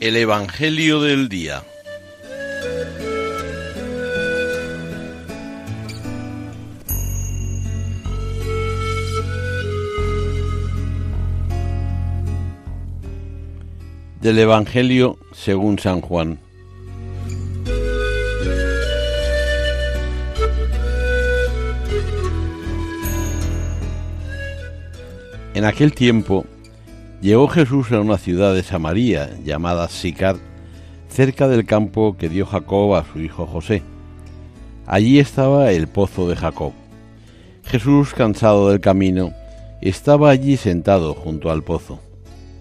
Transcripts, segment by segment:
El Evangelio del Día. Del Evangelio según San Juan. En aquel tiempo llegó Jesús a una ciudad de Samaria llamada Sicar, cerca del campo que dio Jacob a su hijo José. Allí estaba el pozo de Jacob. Jesús, cansado del camino, estaba allí sentado junto al pozo.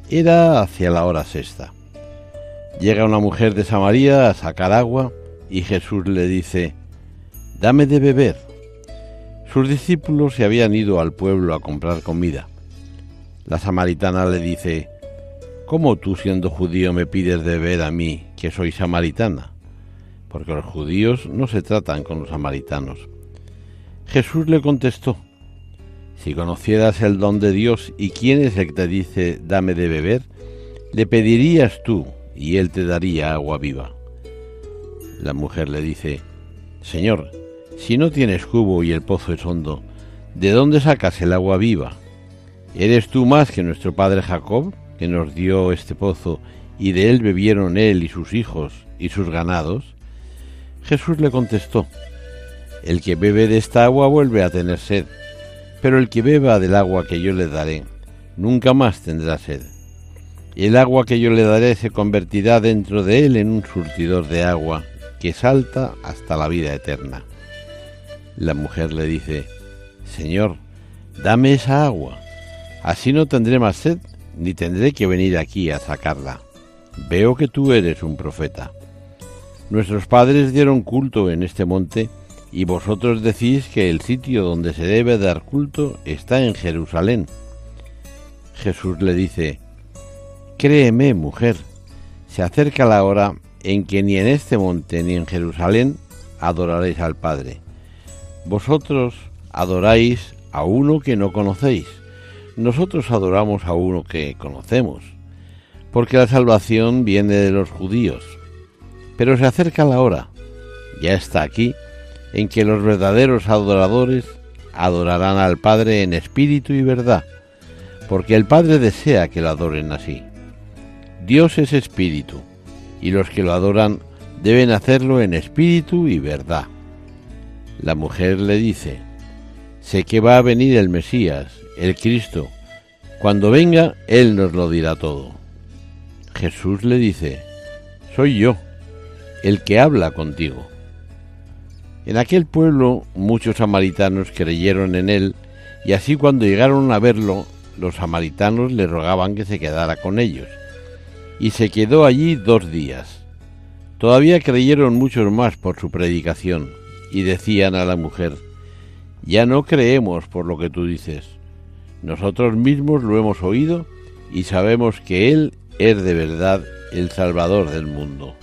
Era hacia la hora sexta. Llega una mujer de Samaria a sacar agua y Jesús le dice, Dame de beber. Sus discípulos se habían ido al pueblo a comprar comida. La samaritana le dice, ¿Cómo tú siendo judío me pides de beber a mí, que soy samaritana? Porque los judíos no se tratan con los samaritanos. Jesús le contestó, Si conocieras el don de Dios y quién es el que te dice, dame de beber, le pedirías tú y él te daría agua viva. La mujer le dice, Señor, si no tienes cubo y el pozo es hondo, ¿de dónde sacas el agua viva? ¿Eres tú más que nuestro padre Jacob, que nos dio este pozo, y de él bebieron él y sus hijos y sus ganados? Jesús le contestó, El que bebe de esta agua vuelve a tener sed, pero el que beba del agua que yo le daré, nunca más tendrá sed. El agua que yo le daré se convertirá dentro de él en un surtidor de agua que salta hasta la vida eterna. La mujer le dice, Señor, dame esa agua Así no tendré más sed, ni tendré que venir aquí a sacarla. Veo que tú eres un profeta. Nuestros padres dieron culto en este monte, y vosotros decís que el sitio donde se debe dar culto está en Jerusalén. Jesús le dice, Créeme, mujer, se acerca la hora en que ni en este monte ni en Jerusalén adoraréis al Padre. Vosotros adoráis a uno que no conocéis nosotros adoramos a uno que conocemos, porque la salvación viene de los judíos. Pero se acerca la hora, ya está aquí, en que los verdaderos adoradores adorarán al Padre en espíritu y verdad, porque el Padre desea que lo adoren así. Dios es espíritu, y los que lo adoran deben hacerlo en espíritu y verdad. La mujer le dice, sé que va a venir el Mesías, el Cristo. Cuando venga, Él nos lo dirá todo. Jesús le dice, soy yo, el que habla contigo. En aquel pueblo muchos samaritanos creyeron en Él, y así cuando llegaron a verlo, los samaritanos le rogaban que se quedara con ellos. Y se quedó allí dos días. Todavía creyeron muchos más por su predicación, y decían a la mujer, Ya no creemos por lo que tú dices nosotros mismos lo hemos oído y sabemos que Él es de verdad el Salvador del mundo.